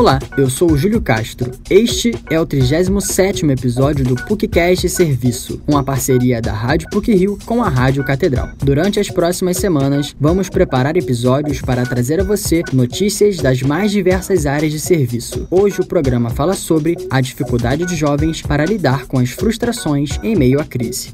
Olá, eu sou o Júlio Castro. Este é o 37º episódio do PUCcast Serviço, uma parceria da Rádio PUC Rio com a Rádio Catedral. Durante as próximas semanas, vamos preparar episódios para trazer a você notícias das mais diversas áreas de serviço. Hoje o programa fala sobre a dificuldade de jovens para lidar com as frustrações em meio à crise.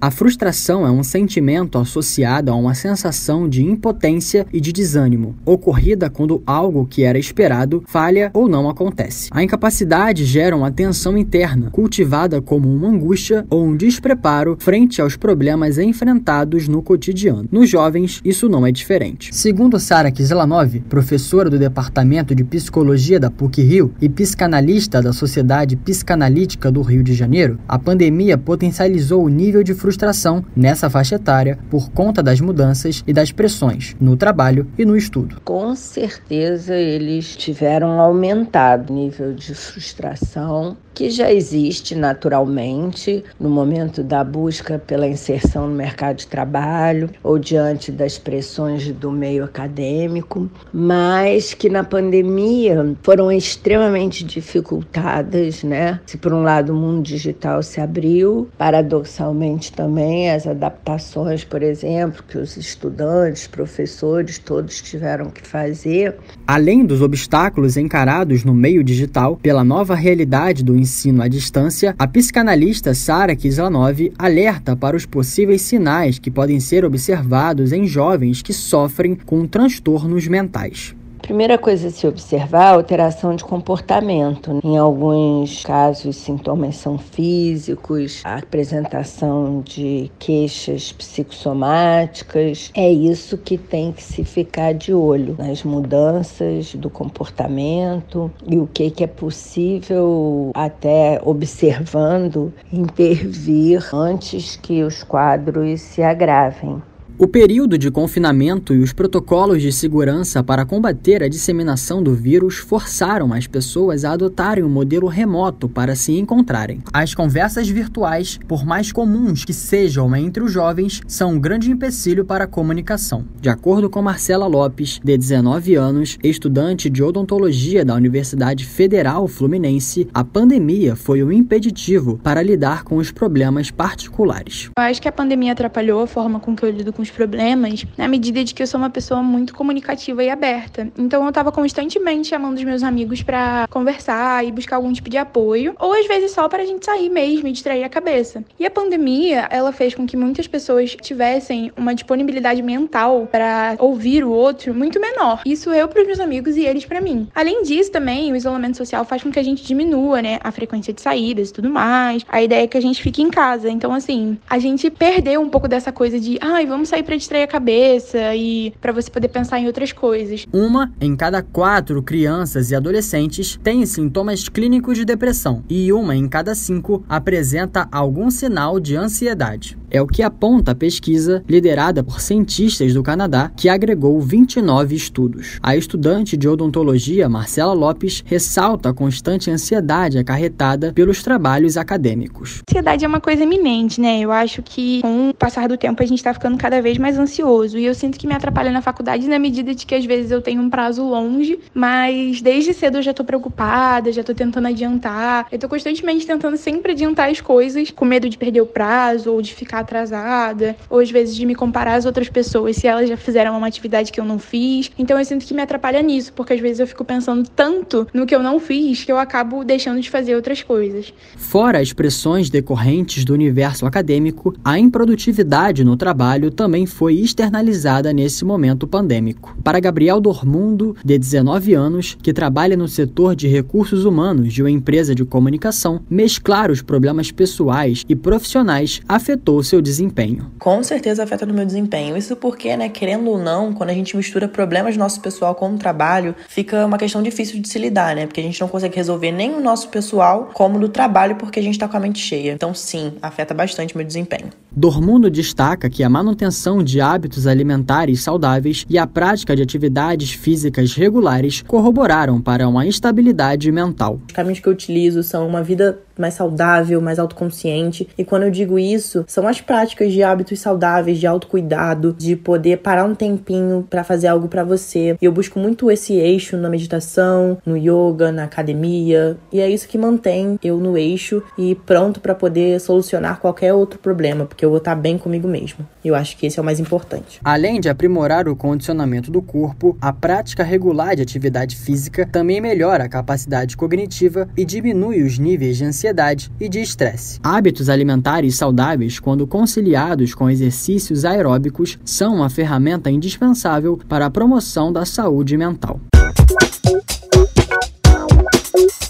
A frustração é um sentimento associado a uma sensação de impotência e de desânimo, ocorrida quando algo que era esperado falha ou não acontece. A incapacidade gera uma tensão interna, cultivada como uma angústia ou um despreparo frente aos problemas enfrentados no cotidiano. Nos jovens, isso não é diferente. Segundo Sara Kislanov, professora do Departamento de Psicologia da PUC-Rio e psicanalista da Sociedade Psicanalítica do Rio de Janeiro, a pandemia potencializou o nível de frustração frustração nessa faixa etária por conta das mudanças e das pressões no trabalho e no estudo. Com certeza eles tiveram aumentado o nível de frustração que já existe naturalmente no momento da busca pela inserção no mercado de trabalho ou diante das pressões do meio acadêmico, mas que na pandemia foram extremamente dificultadas, né? Se por um lado o mundo digital se abriu, paradoxalmente também as adaptações, por exemplo, que os estudantes, professores, todos tiveram que fazer. Além dos obstáculos encarados no meio digital pela nova realidade do ensino à distância, a psicanalista Sara Kislanov alerta para os possíveis sinais que podem ser observados em jovens que sofrem com transtornos mentais. Primeira coisa a se observar a alteração de comportamento. Em alguns casos, sintomas são físicos, a apresentação de queixas psicossomáticas. É isso que tem que se ficar de olho nas mudanças do comportamento e o que é possível, até observando, intervir antes que os quadros se agravem. O período de confinamento e os protocolos de segurança para combater a disseminação do vírus forçaram as pessoas a adotarem um modelo remoto para se encontrarem. As conversas virtuais, por mais comuns que sejam entre os jovens, são um grande empecilho para a comunicação. De acordo com Marcela Lopes, de 19 anos, estudante de odontologia da Universidade Federal Fluminense, a pandemia foi um impeditivo para lidar com os problemas particulares. Eu acho que a pandemia atrapalhou a forma com que eu lido com problemas na medida de que eu sou uma pessoa muito comunicativa e aberta. Então eu estava constantemente chamando os meus amigos para conversar e buscar algum tipo de apoio, ou às vezes só para a gente sair mesmo e distrair a cabeça. E a pandemia, ela fez com que muitas pessoas tivessem uma disponibilidade mental para ouvir o outro muito menor. Isso eu para os meus amigos e eles para mim. Além disso, também o isolamento social faz com que a gente diminua, né, a frequência de saídas e tudo mais. A ideia é que a gente fique em casa. Então assim, a gente perdeu um pouco dessa coisa de, ai, vamos sair sair para distrair a cabeça e para você poder pensar em outras coisas. Uma em cada quatro crianças e adolescentes tem sintomas clínicos de depressão e uma em cada cinco apresenta algum sinal de ansiedade. É o que aponta a pesquisa liderada por cientistas do Canadá, que agregou 29 estudos. A estudante de odontologia Marcela Lopes ressalta a constante ansiedade acarretada pelos trabalhos acadêmicos. Ansiedade é uma coisa eminente, né? Eu acho que com o passar do tempo a gente está ficando cada vez mais ansioso e eu sinto que me atrapalha na faculdade na medida de que às vezes eu tenho um prazo longe, mas desde cedo eu já tô preocupada, já tô tentando adiantar. Eu tô constantemente tentando sempre adiantar as coisas, com medo de perder o prazo ou de ficar ficar atrasada, ou às vezes de me comparar às outras pessoas se elas já fizeram uma atividade que eu não fiz. Então eu sinto que me atrapalha nisso, porque às vezes eu fico pensando tanto no que eu não fiz que eu acabo deixando de fazer outras coisas. Fora as pressões decorrentes do universo acadêmico, a improdutividade no trabalho também foi externalizada nesse momento pandêmico. Para Gabriel Dormundo, de 19 anos, que trabalha no setor de recursos humanos de uma empresa de comunicação, mesclar os problemas pessoais e profissionais afetou seu desempenho? Com certeza afeta no meu desempenho. Isso porque, né, querendo ou não, quando a gente mistura problemas do nosso pessoal com o trabalho, fica uma questão difícil de se lidar, né? Porque a gente não consegue resolver nem o nosso pessoal como do trabalho porque a gente tá com a mente cheia. Então, sim, afeta bastante meu desempenho. Dormundo destaca que a manutenção de hábitos alimentares saudáveis e a prática de atividades físicas regulares corroboraram para uma estabilidade mental. Os caminhos que eu utilizo são uma vida mais saudável, mais autoconsciente. E quando eu digo isso, são as práticas de hábitos saudáveis, de autocuidado, de poder parar um tempinho para fazer algo para você. E eu busco muito esse eixo na meditação, no yoga, na academia, e é isso que mantém eu no eixo e pronto para poder solucionar qualquer outro problema, porque eu vou estar bem comigo mesmo. Eu acho que esse é o mais importante. Além de aprimorar o condicionamento do corpo, a prática regular de atividade física também melhora a capacidade cognitiva e diminui os níveis de ansiedade e de estresse. Hábitos alimentares saudáveis, quando conciliados com exercícios aeróbicos, são uma ferramenta indispensável para a promoção da saúde mental.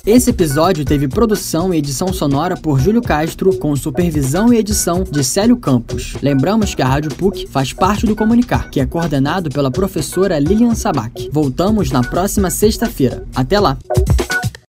Esse episódio teve produção e edição sonora por Júlio Castro, com supervisão e edição de Célio Campos. Lembramos que a Rádio PUC faz parte do Comunicar, que é coordenado pela professora Lilian Sabac. Voltamos na próxima sexta-feira. Até lá!